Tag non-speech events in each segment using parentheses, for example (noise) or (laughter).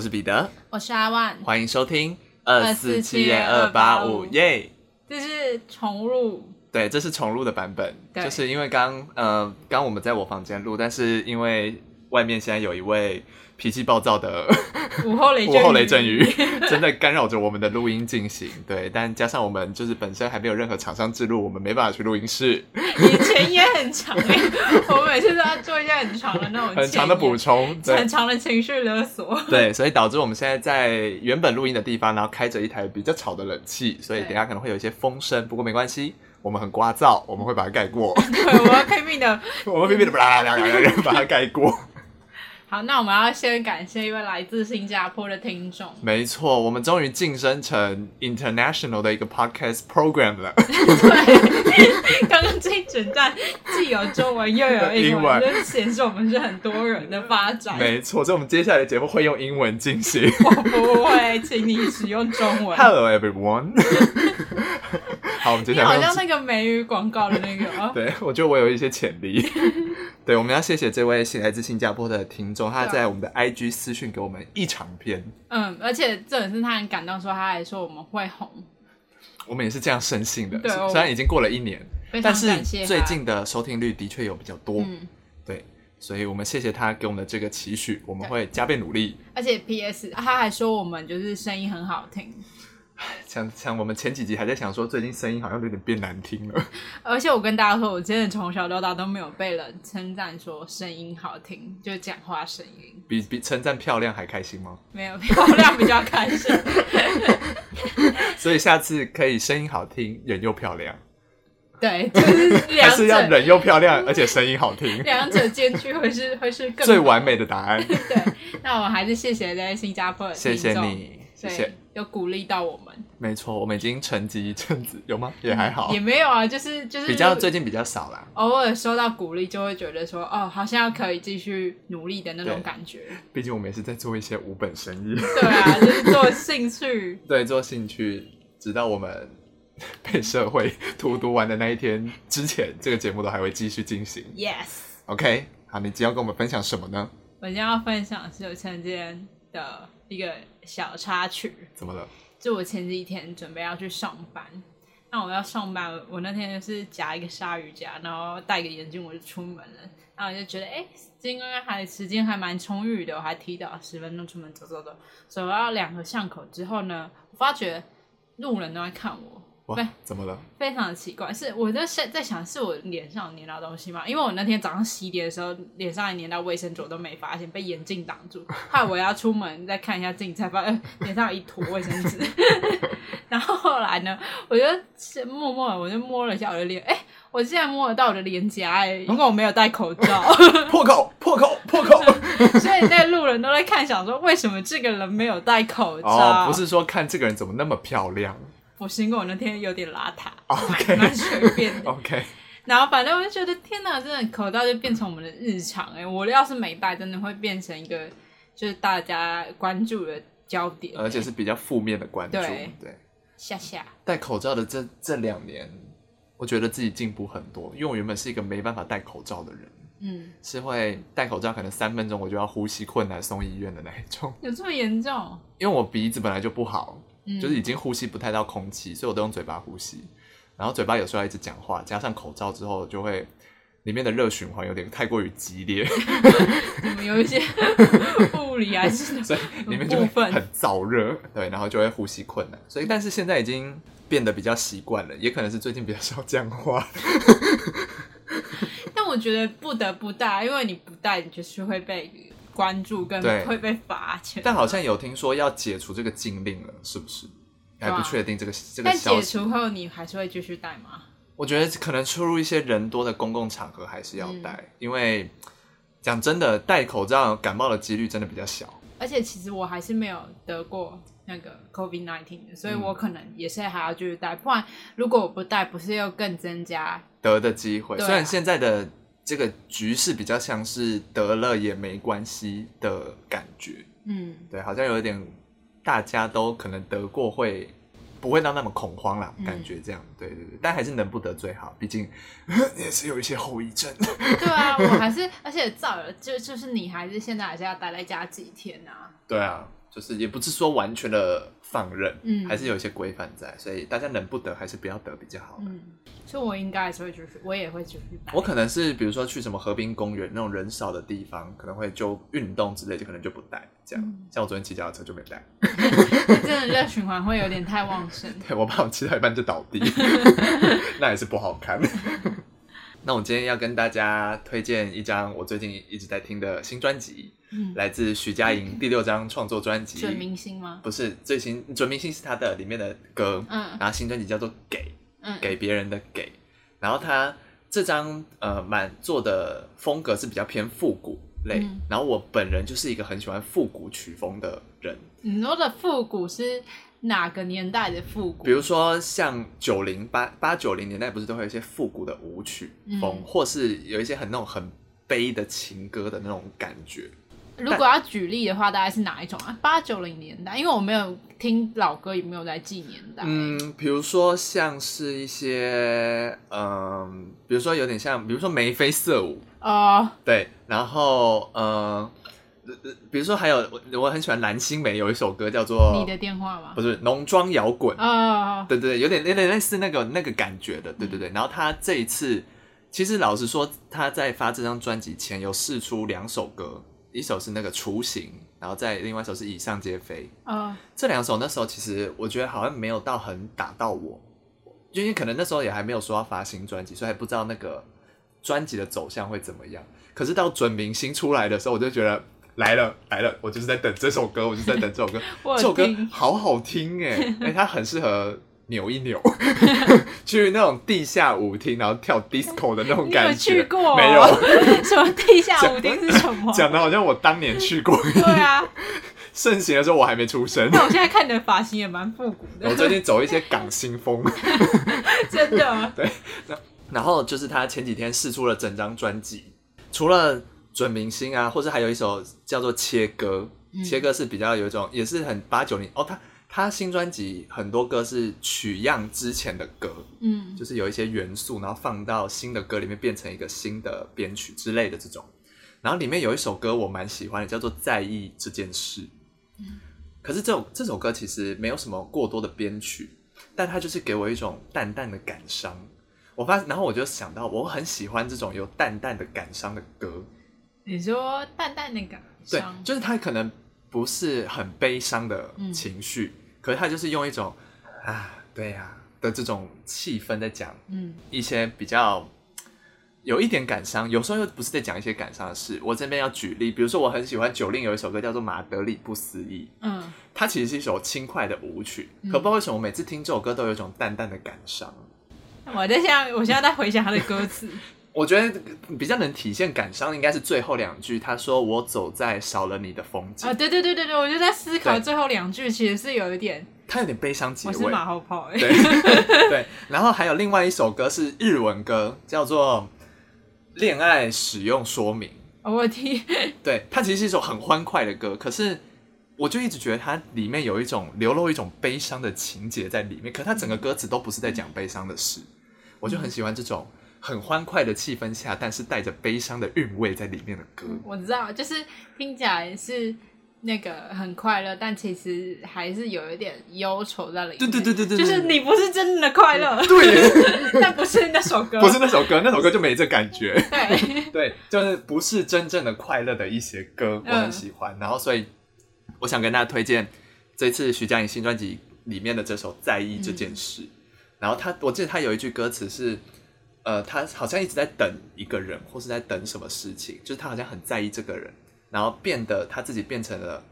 我是彼得，我是阿万，欢迎收听二四七二八五。耶。这是重录，对，这是重录的版本，就是因为刚呃刚我们在我房间录，但是因为外面现在有一位。脾气暴躁的 (laughs) 午后雷阵雨，午后雷阵雨 (laughs) 真的干扰着我们的录音进行。对，但加上我们就是本身还没有任何厂商置入，我们没办法去录音室。以前也很长，我每次都要做一些很长的那种 (laughs) 很长的补充，很长的情绪勒索。对，所以导致我们现在在原本录音的地方，然后开着一台比较吵的冷气，所以等下可能会有一些风声。不过没关系，我们很聒噪，我们会把它盖过。对，我要拼命的，我们拼命的把它把它盖过。好，那我们要先感谢一位来自新加坡的听众。没错，我们终于晋升成 international 的一个 podcast program 了。对，刚刚这一整段既有中文又有英文，(laughs) 就显示我们是很多人的发展。没错，所以我们接下来的节目会用英文进行。我不会，请你使用中文。Hello everyone。(laughs) 好，我们接下来好像那个美语广告的那个。(laughs) 对，我觉得我有一些潜力。(laughs) 对，我们要谢谢这位来自新加坡的听众，他在我们的 IG 私讯给我们一长篇。嗯，而且这也是他很感动，说他还说我们会红。我们也是这样深信的，对，虽然已经过了一年，但是最近的收听率的确有比较多。嗯，对，所以我们谢谢他给我们的这个期许，我们会加倍努力。而且 PS 他还说我们就是声音很好听。像像我们前几集还在想说，最近声音好像有点变难听了。(laughs) 而且我跟大家说，我真的从小到大都没有被人称赞说声音好听，就讲话声音。比比称赞漂亮还开心吗？没有，(laughs) 漂亮比较开心。(laughs) 所以下次可以声音好听，人又漂亮。对，就是两者，还是要人又漂亮，而且声音好听，两者兼具会是会是更最完美的答案。对，那我们还是谢谢在新加坡的谢谢你。谢谢，有鼓励到我们。没错，我们已经沉寂一阵子，有吗？也还好，嗯、也没有啊，就是就是比较最近比较少啦。偶尔收到鼓励，就会觉得说，哦，好像要可以继续努力的那种感觉。毕竟我们也是在做一些无本生意。对啊，就是做兴趣。(laughs) 对，做兴趣，直到我们被社会荼毒完的那一天之前，这个节目都还会继续进行。Yes。OK，好，你今天要跟我们分享什么呢？我今天要分享是我今天的一个。小插曲，怎么了？就我前几天准备要去上班，那我要上班，我那天就是夹一个鲨鱼夹，然后戴个眼镜，我就出门了。然后我就觉得，哎、欸，今天还时间还蛮充裕的，我还提早十分钟出门走走走，走到两个巷口之后呢，我发觉路人都在看我。对，怎么了？非常的奇怪，是我在在在想，是我脸上粘到东西吗？因为我那天早上洗脸的时候，脸上还粘到卫生纸，我都没发现，被眼镜挡住。后来我要出门再看一下镜，才发现 (laughs) 脸上有一坨卫生纸。(laughs) 然后后来呢，我就默默的，我就摸了一下我的脸，哎、欸，我竟然摸得到我的脸颊，哎，因为我没有戴口罩。(laughs) 破口，破口，破口。所以那路人都在看，想说为什么这个人没有戴口罩？哦，不是说看这个人怎么那么漂亮。我是因为我那天有点邋遢，OK，蛮随便的，OK。(laughs) 然后反正我就觉得天哪，真的口罩就变成我们的日常哎、欸！我要是没戴，真的会变成一个就是大家关注的焦点、欸，而且是比较负面的关注。对，对下下戴口罩的这这两年，我觉得自己进步很多，因为我原本是一个没办法戴口罩的人，嗯，是会戴口罩可能三分钟我就要呼吸困难送医院的那一种。有这么严重？因为我鼻子本来就不好。就是已经呼吸不太到空气，所以我都用嘴巴呼吸。然后嘴巴有时候要一直讲话，加上口罩之后，就会里面的热循环有点太过于激烈。(laughs) (laughs) 你们有一些 (laughs) 物理还是所以里面就会很燥热，对，然后就会呼吸困难。所以，但是现在已经变得比较习惯了，也可能是最近比较少讲话。但我觉得不得不戴，因为你不戴，你就是会被。关注跟会被罚钱，但好像有听说要解除这个禁令了，是不是？还不确定这个、啊、这个但解除后，你还是会继续戴吗？我觉得可能出入一些人多的公共场合还是要戴，嗯、因为讲真的，戴口罩感冒的几率真的比较小。而且其实我还是没有得过那个 COVID-19 的，所以我可能也是还要继续戴。不然如果我不戴，不是又更增加得的机会？啊、虽然现在的。这个局势比较像是得了也没关系的感觉，嗯，对，好像有一点大家都可能得过会不会到那么恐慌啦，嗯、感觉这样，对对对，但还是能不得最好，毕竟 (laughs) 也是有一些后遗症。对啊，(laughs) 我还是，而且照了就就是你还是现在还是要待在家几天啊？对啊，就是也不是说完全的放任，嗯，还是有一些规范在，所以大家能不得还是不要得比较好。嗯，所以我应该还是会继续，我也会继续。我可能是比如说去什么河滨公园那种人少的地方，可能会就运动之类，就可能就不带这样。嗯、像我昨天骑脚踏车就没带，(laughs) (laughs) 真的热循环会有点太旺盛。对，我怕我骑到一半就倒地，(laughs) 那也是不好看。那我今天要跟大家推荐一张我最近一直在听的新专辑，嗯，来自徐佳莹 (laughs) 第六张创作专辑。准明星吗？不是，最新准明星是他的里面的歌，嗯，然后新专辑叫做《给》，嗯，给别人的给。然后他这张呃满做的风格是比较偏复古类，嗯，然后我本人就是一个很喜欢复古曲风的人。你说的复古是？哪个年代的复古？比如说像九零八八九零年代，不是都会有一些复古的舞曲风，嗯、或是有一些很那种很悲的情歌的那种感觉。如果要举例的话，大概是哪一种啊？八九零年代，因为我没有听老歌，也没有在记年代。嗯，比如说像是一些嗯，比如说有点像，比如说眉飞色舞哦，uh, 对，然后嗯。比如说，还有我我很喜欢蓝心湄有一首歌叫做《你的电话》吗？不是浓妆摇滚啊，对对对，有点有点类似那个那个感觉的，对对对。然后他这一次，其实老实说，他在发这张专辑前有试出两首歌，一首是那个《雏形》，然后再另外一首是《以上皆非》啊。这两首那时候其实我觉得好像没有到很打到我，因为可能那时候也还没有说要发新专辑，所以还不知道那个专辑的走向会怎么样。可是到准明星出来的时候，我就觉得。来了来了，我就是在等这首歌，我就是在等这首歌。(laughs) 这首歌好好听 (laughs) 哎哎、欸，它很适合扭一扭，(laughs) 去那种地下舞厅，然后跳 disco 的那种感觉。去过没有？什么地下舞厅是什么？讲的好像我当年去过。对啊，盛行的时候我还没出生。那我现在看你的发型也蛮复古的。我最近走一些港星风，真的。对，然后就是他前几天试出了整张专辑，除了。准明星啊，或者还有一首叫做《切割》，嗯，切割是比较有一种，也是很八九零哦。他他新专辑很多歌是取样之前的歌，嗯，就是有一些元素，然后放到新的歌里面，变成一个新的编曲之类的这种。然后里面有一首歌我蛮喜欢的，叫做《在意这件事》。嗯，可是这首这首歌其实没有什么过多的编曲，但它就是给我一种淡淡的感伤。我发，然后我就想到，我很喜欢这种有淡淡的感伤的歌。你说淡淡的感伤，对，就是他可能不是很悲伤的情绪，嗯、可是他就是用一种啊，对呀、啊、的这种气氛在讲，嗯，一些比较有一点感伤，有时候又不是在讲一些感伤的事。我这边要举例，比如说我很喜欢九令有一首歌叫做《马德里不思议》，嗯，它其实是一首轻快的舞曲，嗯、可不知道为什么我每次听这首歌都有一种淡淡的感伤。我在想，我现在在回想他的歌词。(laughs) 我觉得比较能体现感伤，应该是最后两句。他说：“我走在少了你的风景。”啊，对对对对对，我就在思考最后两句，其实是有一点，他有点悲伤结尾。我是马后炮哎。对 (laughs) 对，然后还有另外一首歌是日文歌，叫做《恋爱使用说明》。我听。对，它其实是一首很欢快的歌，可是我就一直觉得它里面有一种流露一种悲伤的情节在里面，可它整个歌词都不是在讲悲伤的事，我就很喜欢这种。很欢快的气氛下，但是带着悲伤的韵味在里面的歌，我知道，就是听起来是那个很快乐，但其实还是有一点忧愁在里面。对对对对对，就是你不是真的快乐，对，(laughs) 但不是那首歌，不是那首歌，那首歌就没这感觉。对 (laughs) 对，就是不是真正的快乐的一些歌，我很喜欢。嗯、然后，所以我想跟大家推荐这次徐佳莹新专辑里面的这首《在意这件事》。嗯、然后他，我记得他有一句歌词是。呃，他好像一直在等一个人，或是在等什么事情，就是他好像很在意这个人，然后变得他自己变成了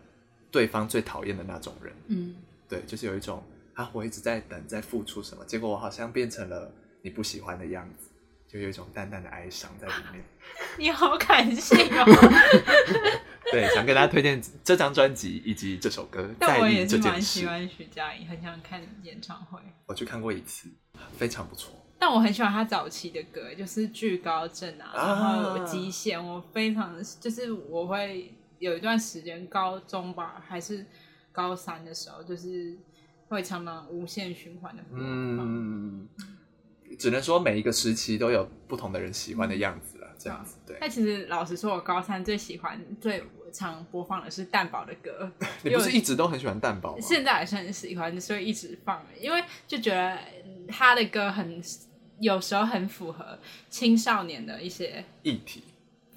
对方最讨厌的那种人。嗯，对，就是有一种啊，我一直在等，在付出什么，结果我好像变成了你不喜欢的样子，就有一种淡淡的哀伤在里面。(laughs) 你好感性哦。(laughs) 对，想给大家推荐这张专辑以及这首歌。(laughs) 但我也是蛮喜欢徐佳莹，很想看演唱会。我去看过一次，非常不错。但我很喜欢他早期的歌，就是巨高症啊，然后极限，我非常就是我会有一段时间，高中吧还是高三的时候，就是会常常无限循环的。嗯，只能说每一个时期都有不同的人喜欢的样子了，嗯、这样子对。但其实老实说，我高三最喜欢最常播放的是蛋堡的歌。(laughs) 你不是一直都很喜欢蛋堡吗？现在还是很喜欢，所以一直放，因为就觉得他的歌很有时候很符合青少年的一些议题。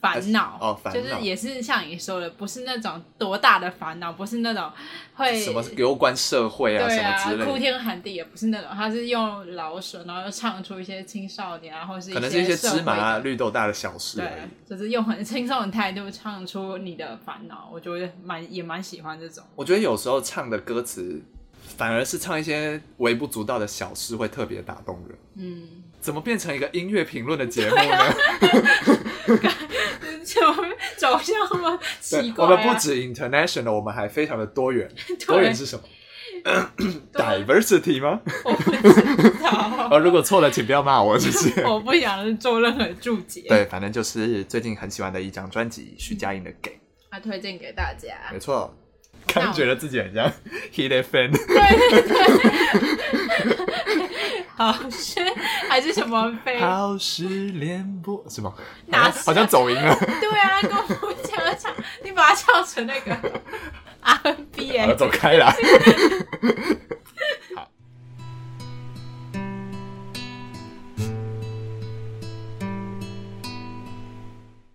烦恼哦，就是也是像你说的，不是那种多大的烦恼，不是那种会什么有关社会啊，啊什么之类的，哭天喊地也不是那种，他是用老舍，然后又唱出一些青少年啊，或者是可能是一些芝麻啊、绿豆大的小事，对，就是用很轻松的态度唱出你的烦恼，我觉得蛮也蛮喜欢这种。我觉得有时候唱的歌词反而是唱一些微不足道的小事，会特别打动人。嗯，怎么变成一个音乐评论的节目呢？就走向那么奇怪、啊。我们不止 international，我们还非常的多元。多元是什么？diversity 吗？我不知道。(laughs) 哦，如果错了，请不要骂我，谢谢。(laughs) 我不想做任何注解。对，反正就是最近很喜欢的一张专辑，徐佳莹的《给》，他推荐给大家。没错，刚觉得自己很像 Hit Fan。对对对。好是还是什么飞？好事联播是吗？哪好像走音了。对啊，跟我讲唱，你把它唱成那个 (laughs) RNB 哎，走开啦。(laughs) 好。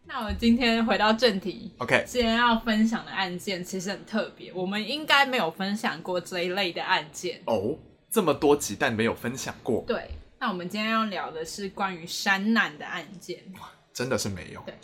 那我今天回到正题，OK，今天要分享的案件其实很特别，我们应该没有分享过这一类的案件哦。Oh? 这么多集，但没有分享过。对，那我们今天要聊的是关于山难的案件。哇，真的是没有。对，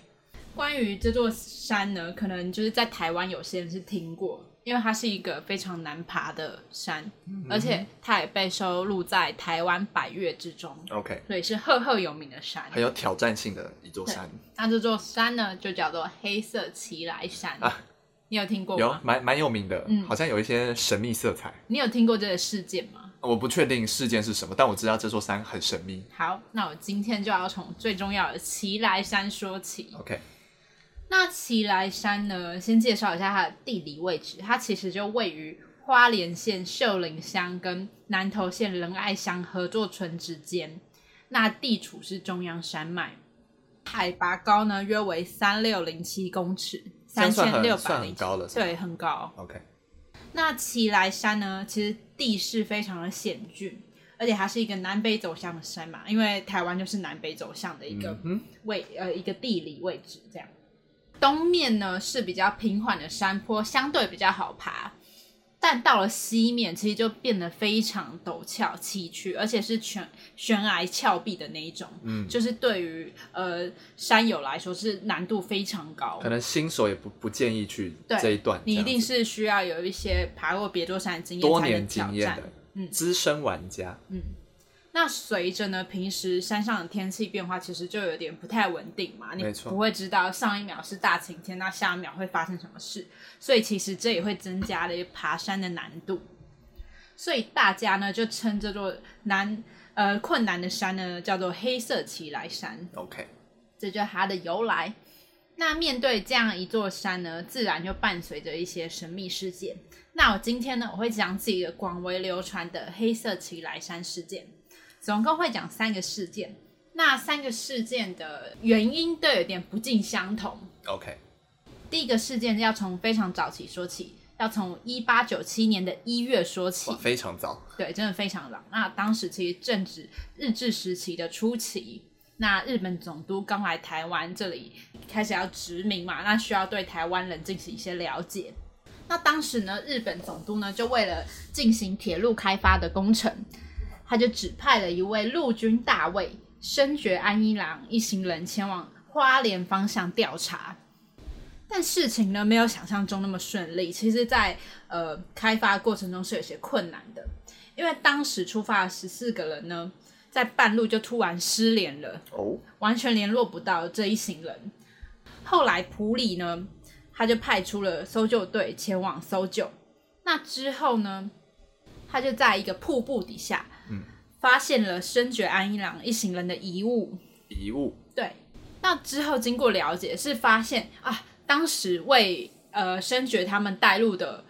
关于这座山呢，可能就是在台湾有些人是听过，因为它是一个非常难爬的山，嗯、而且它也被收录在台湾百越之中。OK，所以是赫赫有名的山，很有挑战性的一座山。那这座山呢，就叫做黑色奇来山啊。你有听过吗？有，蛮蛮有名的，嗯，好像有一些神秘色彩。你有听过这个事件吗？我不确定事件是什么，但我知道这座山很神秘。好，那我今天就要从最重要的奇来山说起。OK，那奇来山呢，先介绍一下它的地理位置。它其实就位于花莲县秀林乡跟南投县仁爱乡合作村之间。那地处是中央山脉，海拔高呢约为三六零七公尺，三千六百零高了，对，很高。OK。那奇莱山呢，其实地势非常的险峻，而且它是一个南北走向的山嘛，因为台湾就是南北走向的一个位、嗯、呃一个地理位置这样。东面呢是比较平缓的山坡，相对比较好爬。但到了西面，其实就变得非常陡峭崎岖，而且是悬悬崖峭壁的那一种。嗯，就是对于呃山友来说是难度非常高，可能新手也不不建议去这一段。你一定是需要有一些爬过别座山的经验，多年经验的，嗯，资深玩家，嗯。那随着呢，平时山上的天气变化，其实就有点不太稳定嘛。你不会知道上一秒是大晴天，那下一秒会发生什么事，所以其实这也会增加了爬山的难度。所以大家呢就称这座难呃困难的山呢叫做黑色奇来山。OK，这就是它的由来。那面对这样一座山呢，自然就伴随着一些神秘事件。那我今天呢，我会讲几个广为流传的黑色奇来山事件。总共会讲三个事件，那三个事件的原因都有点不尽相同。OK，第一个事件要从非常早期说起，要从一八九七年的一月说起，非常早，对，真的非常早。那当时其实正值日治时期的初期，那日本总督刚来台湾这里开始要殖民嘛，那需要对台湾人进行一些了解。那当时呢，日本总督呢就为了进行铁路开发的工程。他就指派了一位陆军大尉深觉安一郎一行人前往花莲方向调查，但事情呢没有想象中那么顺利。其实在，在呃开发过程中是有些困难的，因为当时出发的十四个人呢，在半路就突然失联了，哦，完全联络不到这一行人。后来普里呢，他就派出了搜救队前往搜救。那之后呢，他就在一个瀑布底下。发现了深觉安一郎一行人的遗物，遗物对。那之后经过了解，是发现啊，当时为呃深觉他们带路的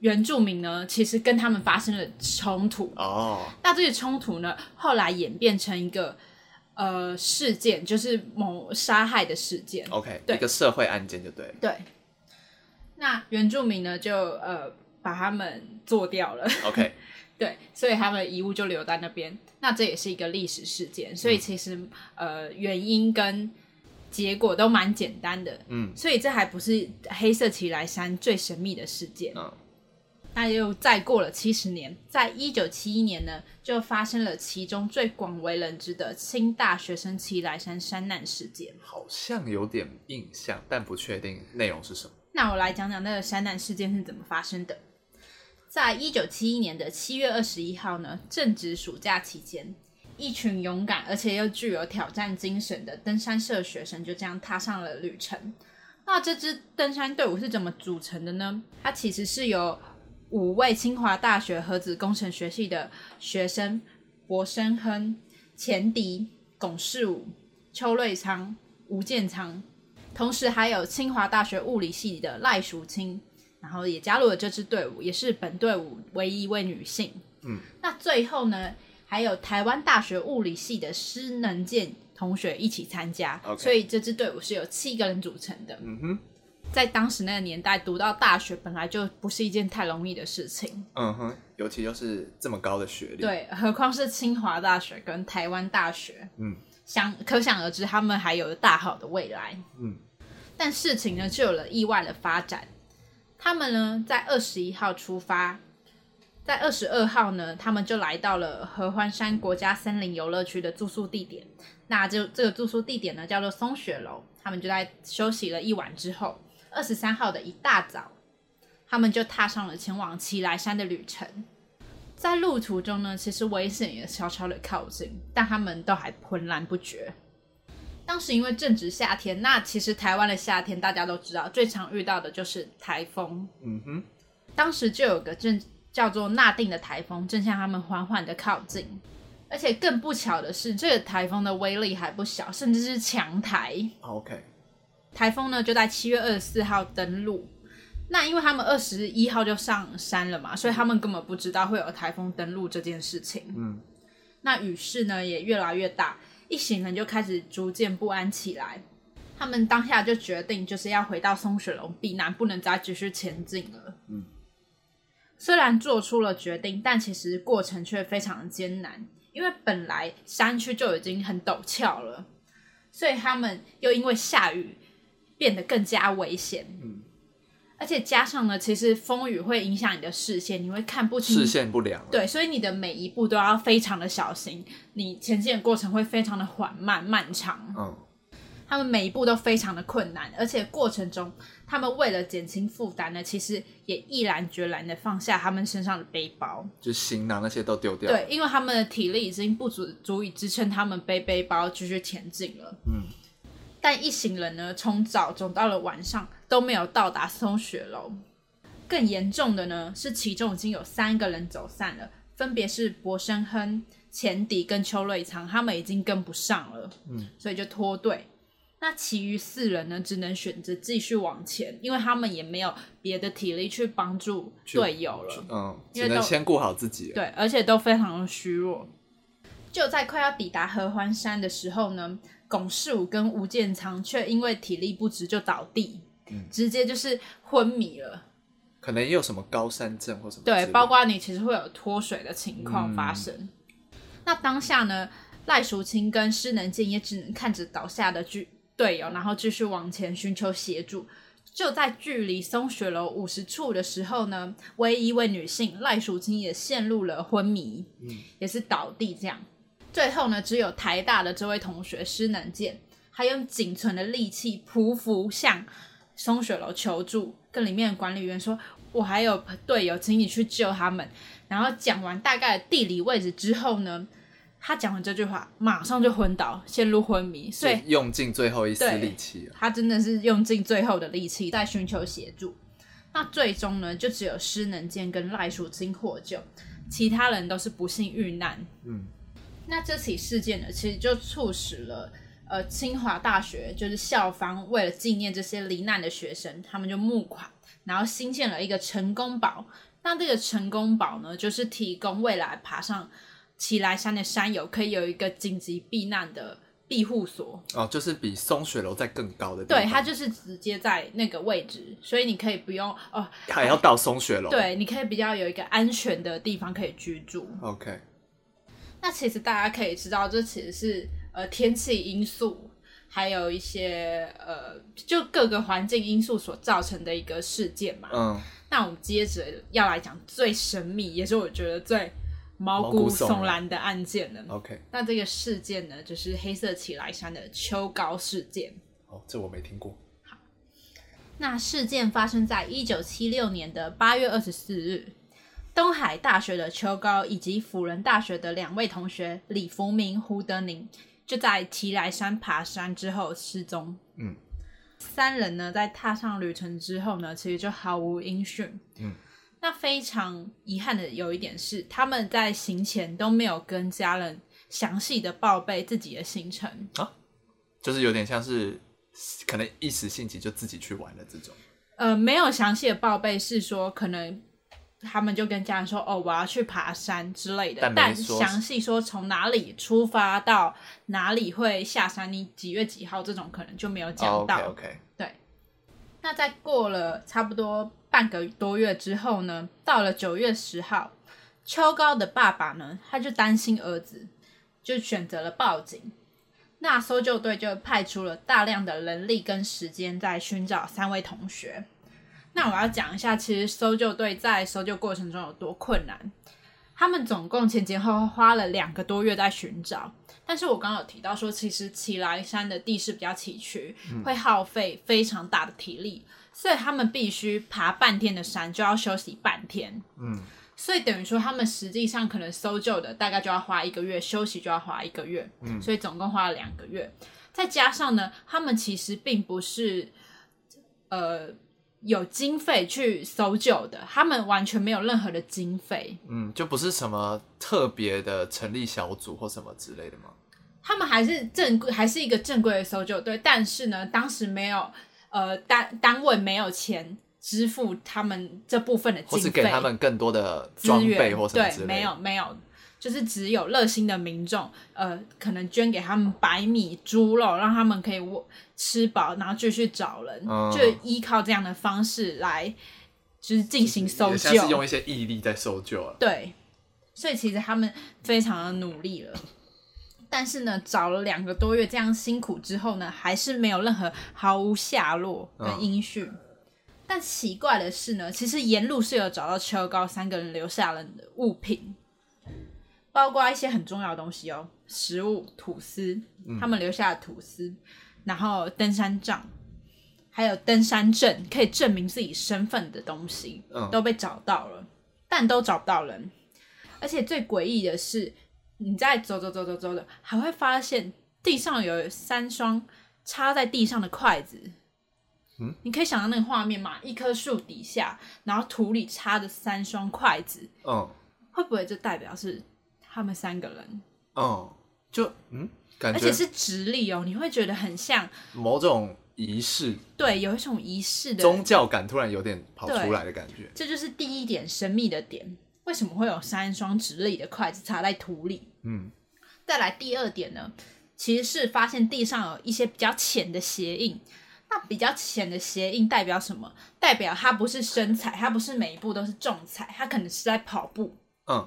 原住民呢，其实跟他们发生了冲突哦。那这些冲突呢，后来演变成一个呃事件，就是某杀害的事件。OK，对，一个社会案件就对。对。那原住民呢，就呃把他们做掉了。OK，(laughs) 对，所以他们的遗物就留在那边。那这也是一个历史事件，所以其实、嗯、呃原因跟结果都蛮简单的。嗯，所以这还不是黑色奇莱山最神秘的事件。嗯。那又再过了七十年，在一九七一年呢，就发生了其中最广为人知的清大学生奇莱山山难事件。好像有点印象，但不确定内容是什么。那我来讲讲那个山难事件是怎么发生的。在一九七一年的七月二十一号呢，正值暑假期间，一群勇敢而且又具有挑战精神的登山社学生就这样踏上了旅程。那这支登山队伍是怎么组成的呢？它其实是由五位清华大学核子工程学系的学生：柏生亨、钱迪、龚世武、邱瑞昌、吴建昌，同时还有清华大学物理系的赖淑清，然后也加入了这支队伍，也是本队伍唯一一位女性。嗯，那最后呢，还有台湾大学物理系的施能健同学一起参加，Okay. 所以这支队伍是由七个人组成的。嗯哼。在当时那个年代，读到大学本来就不是一件太容易的事情。嗯哼，尤其又是这么高的学历，对，何况是清华大学跟台湾大学，嗯，想可想而知，他们还有大好的未来。嗯，但事情呢，就有了意外的发展。他们呢，在二十一号出发，在二十二号呢，他们就来到了合欢山国家森林游乐区的住宿地点。那就这个住宿地点呢，叫做松雪楼。他们就在休息了一晚之后。二十三号的一大早，他们就踏上了前往奇莱山的旅程。在路途中呢，其实危险也悄悄的靠近，但他们都还浑然不觉。当时因为正值夏天，那其实台湾的夏天大家都知道，最常遇到的就是台风。嗯哼，当时就有个正叫做纳定的台风正向他们缓缓的靠近，而且更不巧的是，这个台风的威力还不小，甚至是强台。OK。台风呢，就在七月二十四号登陆，那因为他们二十一号就上山了嘛，所以他们根本不知道会有台风登陆这件事情。嗯，那雨势呢也越来越大，一行人就开始逐渐不安起来。他们当下就决定就是要回到松雪龙避难，不能再继续前进了。嗯，虽然做出了决定，但其实过程却非常的艰难，因为本来山区就已经很陡峭了，所以他们又因为下雨。变得更加危险，嗯，而且加上呢，其实风雨会影响你的视线，你会看不清，视线不良，对，所以你的每一步都要非常的小心，你前进的过程会非常的缓慢漫长，嗯，他们每一步都非常的困难，而且过程中，他们为了减轻负担呢，其实也毅然决然的放下他们身上的背包，就行囊那些都丢掉，对，因为他们的体力已经不足足以支撑他们背背包继续前进了，嗯。但一行人呢，从早走到了晚上都没有到达松雪楼。更严重的呢，是其中已经有三个人走散了，分别是博生亨、钱迪跟邱瑞昌，他们已经跟不上了，嗯，所以就脱队。那其余四人呢，只能选择继续往前，因为他们也没有别的体力去帮助队友了，嗯，只能先顾好自己。对，而且都非常的虚弱。就在快要抵达合欢山的时候呢，龚世武跟吴建昌却因为体力不支就倒地，嗯，直接就是昏迷了。可能也有什么高山症或什么。对，包括你其实会有脱水的情况发生。嗯、那当下呢，赖淑清跟施能健也只能看着倒下的队队友，然后继续往前寻求协助。就在距离松雪楼五十处的时候呢，唯一一位女性赖淑清也陷入了昏迷，嗯，也是倒地这样。最后呢，只有台大的这位同学施能健，还用仅存的力气匍匐向松雪楼求助，跟里面的管理员说：“我还有队友，请你去救他们。”然后讲完大概的地理位置之后呢，他讲完这句话，马上就昏倒，陷入昏迷。所以用尽最后一丝力气，他真的是用尽最后的力气在寻求协助。那最终呢，就只有施能健跟赖淑清获救，其他人都是不幸遇难。嗯。那这起事件呢，其实就促使了呃清华大学就是校方为了纪念这些罹难的学生，他们就募款，然后新建了一个成功堡。那这个成功堡呢，就是提供未来爬上奇来山的山友可以有一个紧急避难的庇护所哦，就是比松雪楼在更高的地方。对，它就是直接在那个位置，所以你可以不用哦，还要到松雪楼。对，你可以比较有一个安全的地方可以居住。OK，那其实大家可以知道，这其实是呃天气因素，还有一些呃就各个环境因素所造成的一个事件嘛。嗯，那我们接着要来讲最神秘，也是我觉得最。毛骨悚然的案件了？OK，那这个事件呢，就是黑色奇来山的秋高事件。哦，这我没听过。好，那事件发生在一九七六年的八月二十四日，东海大学的秋高以及辅仁大学的两位同学李福明、胡德宁，就在奇莱山爬山之后失踪。嗯，三人呢，在踏上旅程之后呢，其实就毫无音讯。嗯。那非常遗憾的有一点是，他们在行前都没有跟家人详细的报备自己的行程啊，就是有点像是可能一时兴起就自己去玩的这种。呃，没有详细的报备，是说可能他们就跟家人说：“哦，我要去爬山之类的。”但详细说从哪里出发到哪里会下山，你几月几号这种可能就没有讲到。Oh, okay. 对。那在过了差不多。半个多月之后呢，到了九月十号，秋高的爸爸呢，他就担心儿子，就选择了报警。那搜救队就派出了大量的人力跟时间在寻找三位同学。那我要讲一下，其实搜救队在搜救过程中有多困难。他们总共前前后后花了两个多月在寻找。但是我刚刚有提到说，其实奇莱山的地势比较崎岖，会耗费非常大的体力。所以他们必须爬半天的山，就要休息半天。嗯，所以等于说他们实际上可能搜救的大概就要花一个月，休息就要花一个月。嗯，所以总共花了两个月。再加上呢，他们其实并不是呃有经费去搜救的，他们完全没有任何的经费。嗯，就不是什么特别的成立小组或什么之类的吗？他们还是正规，还是一个正规的搜救队，但是呢，当时没有。呃，单单位没有钱支付他们这部分的经费，或是给他们更多的装备或什么之类的。对，没有没有，就是只有热心的民众，呃，可能捐给他们白米、猪肉，让他们可以吃饱，然后继续找人，嗯、就依靠这样的方式来，就是进行搜救，是用一些毅力在搜救了。对，所以其实他们非常的努力了。但是呢，找了两个多月这样辛苦之后呢，还是没有任何毫无下落跟音讯。嗯、但奇怪的是呢，其实沿路是有找到秋高三个人留下了的物品，包括一些很重要的东西哦，食物、吐司，他们留下的吐司，嗯、然后登山杖，还有登山证，可以证明自己身份的东西，嗯、都被找到了，但都找不到人。而且最诡异的是。你在走走走走走的，还会发现地上有三双插在地上的筷子。嗯，你可以想到那个画面吗？一棵树底下，然后土里插着三双筷子。嗯，会不会就代表是他们三个人？嗯，就嗯，感觉而且是直立哦，你会觉得很像某种仪式。对，有一种仪式的宗教感，突然有点跑出来的感觉。这就是第一点神秘的点。为什么会有三双直立的筷子插在土里？嗯，再来第二点呢，其实是发现地上有一些比较浅的鞋印。那比较浅的鞋印代表什么？代表它不是深踩，它不是每一步都是重踩，它可能是在跑步。嗯，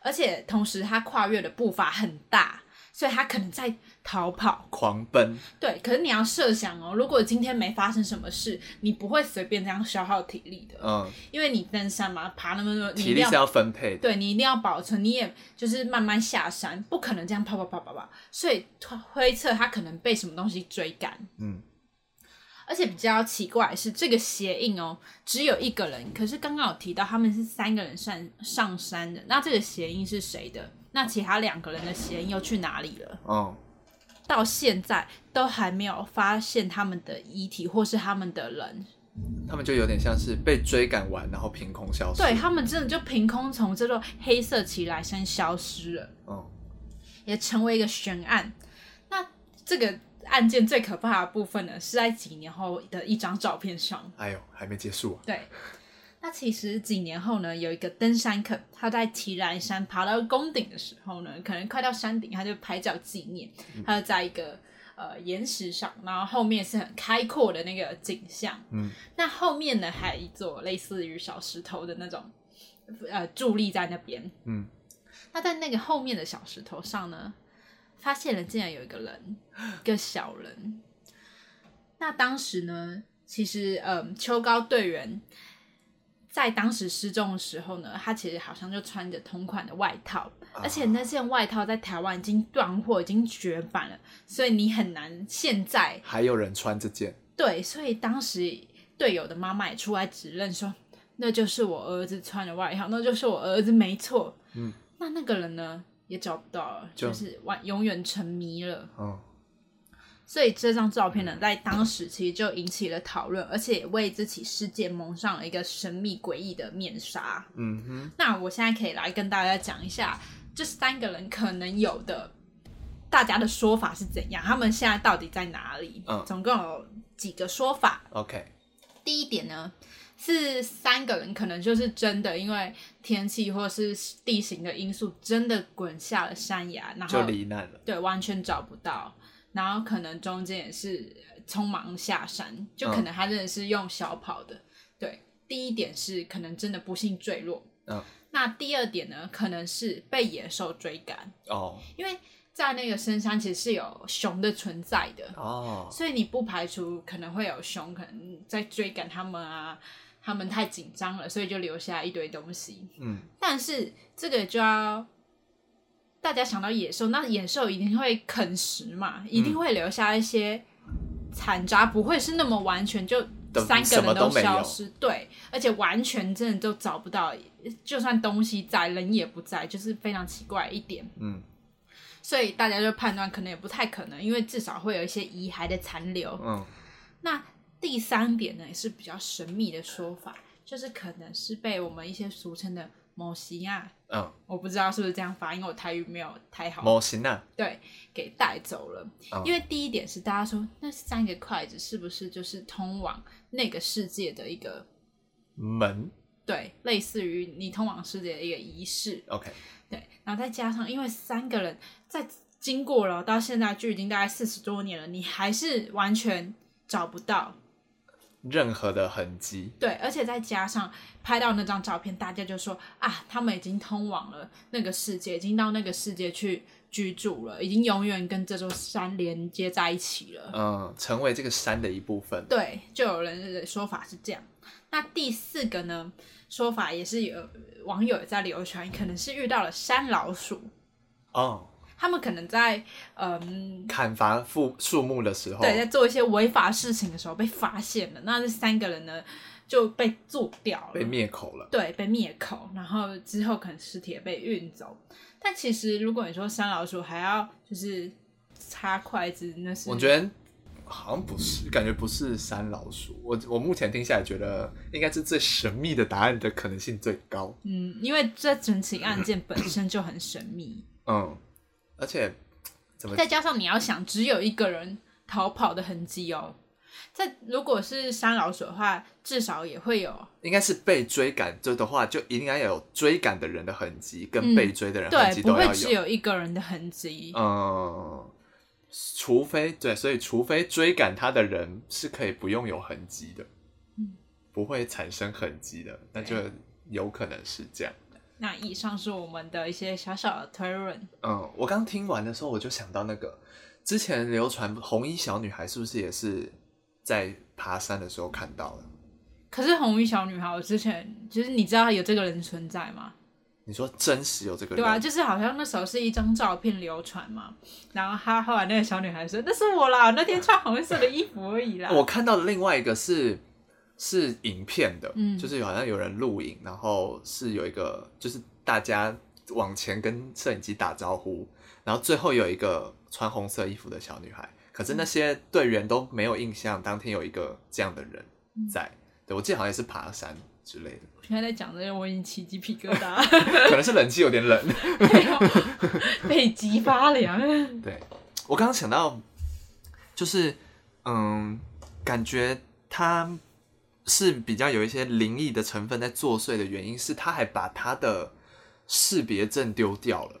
而且同时它跨越的步伐很大。所以他可能在逃跑、狂奔。对，可是你要设想哦，如果今天没发生什么事，你不会随便这样消耗体力的。嗯，因为你登山嘛，爬那么多，体力是要分配的。对，你一定要保存，你也就是慢慢下山，不可能这样跑跑跑跑跑。所以推测他可能被什么东西追赶。嗯。而且比较奇怪的是，这个鞋印哦，只有一个人。可是刚刚有提到他们是三个人上上山的，那这个鞋印是谁的？那其他两个人的嫌疑又去哪里了？哦，到现在都还没有发现他们的遗体或是他们的人。他们就有点像是被追赶完，然后凭空消失。对，他们真的就凭空从这座黑色奇来山消失了。哦，也成为一个悬案。那这个。案件最可怕的部分呢，是在几年后的一张照片上。哎呦，还没结束啊！对，那其实几年后呢，有一个登山客，他在提兰山爬到宫顶的时候呢，可能快到山顶，他就拍照纪念。他就在一个呃岩石上，然后后面是很开阔的那个景象。嗯，那后面呢，还有一座类似于小石头的那种，呃，伫立在那边。嗯，那在那个后面的小石头上呢，发现了竟然有一个人，一个小人。那当时呢，其实呃，秋高队员。在当时失踪的时候呢，他其实好像就穿着同款的外套，而且那件外套在台湾已经断货，已经绝版了，所以你很难现在还有人穿这件。对，所以当时队友的妈妈也出来指认说，那就是我儿子穿的外套，那就是我儿子没错。嗯，那那个人呢也找不到了，就，就是完永远沉迷了。嗯。所以这张照片呢，在当时其实就引起了讨论，而且也为这起事件蒙上了一个神秘诡异的面纱。嗯哼。那我现在可以来跟大家讲一下，这三个人可能有的大家的说法是怎样，他们现在到底在哪里？嗯，总共有几个说法。OK。第一点呢，是三个人可能就是真的因为天气或是地形的因素，真的滚下了山崖，然后就罹难了。对，完全找不到。然后可能中间也是匆忙下山，就可能他真的是用小跑的。嗯、对，第一点是可能真的不幸坠落。嗯。那第二点呢，可能是被野兽追赶。哦。因为在那个深山其实是有熊的存在的。哦。所以你不排除可能会有熊可能在追赶他们啊，他们太紧张了，所以就留下一堆东西。嗯。但是这个就要。大家想到野兽，那野兽一定会啃食嘛，一定会留下一些残渣，嗯、不会是那么完全就三个人都消失，对，而且完全真的都找不到，就算东西在，人也不在，就是非常奇怪一点。嗯，所以大家就判断可能也不太可能，因为至少会有一些遗骸的残留。嗯，那第三点呢，也是比较神秘的说法，就是可能是被我们一些俗称的。模型啊，嗯，我不知道是不是这样发，因为我台语没有太好。模型啊，对，给带走了。嗯、因为第一点是大家说那三个筷子是不是就是通往那个世界的一个门？对，类似于你通往世界的一个仪式。OK，对，然后再加上因为三个人在经过了到现在就已经大概四十多年了，你还是完全找不到。任何的痕迹，对，而且再加上拍到那张照片，大家就说啊，他们已经通往了那个世界，已经到那个世界去居住了，已经永远跟这座山连接在一起了，嗯，成为这个山的一部分。对，就有人的说法是这样。那第四个呢，说法也是有网友在流传，可能是遇到了山老鼠。哦。他们可能在嗯砍伐树树木的时候，对，在做一些违法事情的时候被发现了。那这三个人呢就被做掉了，被灭口了。对，被灭口，然后之后可能尸体也被运走。但其实如果你说山老鼠还要就是插筷子，那是我觉得好像不是，感觉不是山老鼠。我我目前听下来觉得应该是最神秘的答案的可能性最高。嗯，因为这整起案件本身就很神秘。嗯。而且，再加上你要想，只有一个人逃跑的痕迹哦。在如果是山老鼠的话，至少也会有。应该是被追赶，就的话，就应该有追赶的人的痕迹，跟被追的人痕迹都要有。对，不会只有一个人的痕迹。嗯，除非对，所以除非追赶他的人是可以不用有痕迹的，嗯，不会产生痕迹的，那就有可能是这样。那以上是我们的一些小小的推论。嗯，我刚听完的时候，我就想到那个之前流传红衣小女孩，是不是也是在爬山的时候看到的？可是红衣小女孩，我之前就是你知道有这个人存在吗？你说真实有这个人？对啊，就是好像那时候是一张照片流传嘛，然后他后来那个小女孩说：“那是我啦，那天穿红色的衣服而已啦。”我看到的另外一个是。是影片的，嗯，就是好像有人录影，然后是有一个，就是大家往前跟摄影机打招呼，然后最后有一个穿红色衣服的小女孩，可是那些队员都没有印象，当天有一个这样的人在，嗯、对，我记得好像也是爬山之类的。我现在在讲这个，我已经起鸡皮疙瘩，(laughs) 可能是冷气有点冷，(laughs) 背脊发凉。对，我刚刚想到，就是嗯，感觉他。是比较有一些灵异的成分在作祟的原因，是他还把他的识别证丢掉了。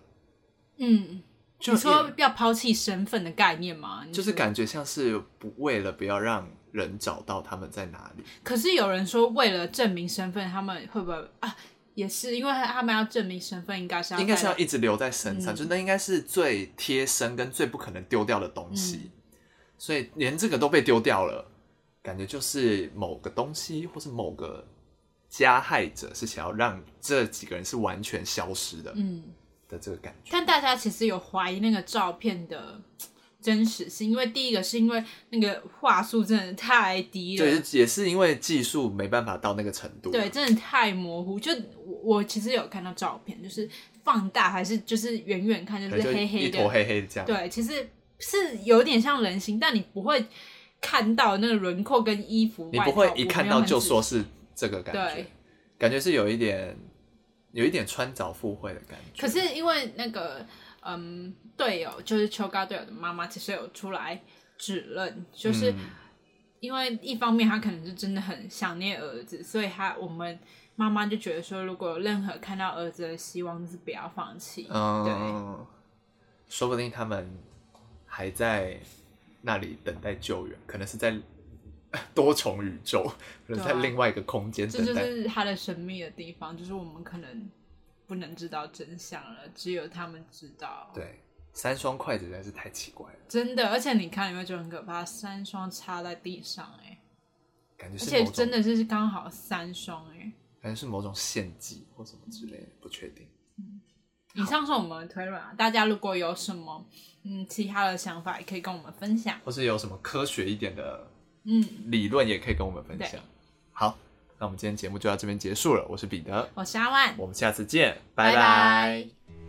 嗯，就说要抛弃身份的概念吗？就是感觉像是不为了不要让人找到他们在哪里。可是有人说，为了证明身份，他们会不会啊？也是因为他们要证明身份，应该是要应该是要一直留在身上，嗯、就那应该是最贴身跟最不可能丢掉的东西。嗯、所以连这个都被丢掉了。感觉就是某个东西，或是某个加害者是想要让这几个人是完全消失的，嗯，的这个感觉。但大家其实有怀疑那个照片的真实性，因为第一个是因为那个画素真的太低了，对，也是因为技术没办法到那个程度，对，真的太模糊。就我其实有看到照片，就是放大还是就是远远看就是黑黑的，一坨黑黑的这样。对，其实是有点像人形，但你不会。看到那个轮廓跟衣服，你不会一看到就说是这个感觉，对感觉是有一点，有一点穿凿附会的感觉。可是因为那个，嗯，队友就是秋高队友的妈妈，其实有出来指认，就是因为一方面他可能是真的很想念儿子，所以他我们妈妈就觉得说，如果有任何看到儿子的希望，就是不要放弃。嗯，对，说不定他们还在。那里等待救援，可能是在 (laughs) 多重宇宙，可能在另外一个空间等待。这就是他的神秘的地方，就是我们可能不能知道真相了，只有他们知道。对，三双筷子实在是太奇怪了，真的。而且你看，有没有觉得很可怕？三双插在地上，哎，感觉是，而且真的是刚好三双，哎，感觉是某种献祭或什么之类的，不确定。嗯，以上是我们的推论啊，大家如果有什么。嗯，其他的想法也可以跟我们分享，或是有什么科学一点的嗯理论也可以跟我们分享。嗯、好，那我们今天节目就到这边结束了。我是彼得，我是阿万，我们下次见，拜拜。拜拜。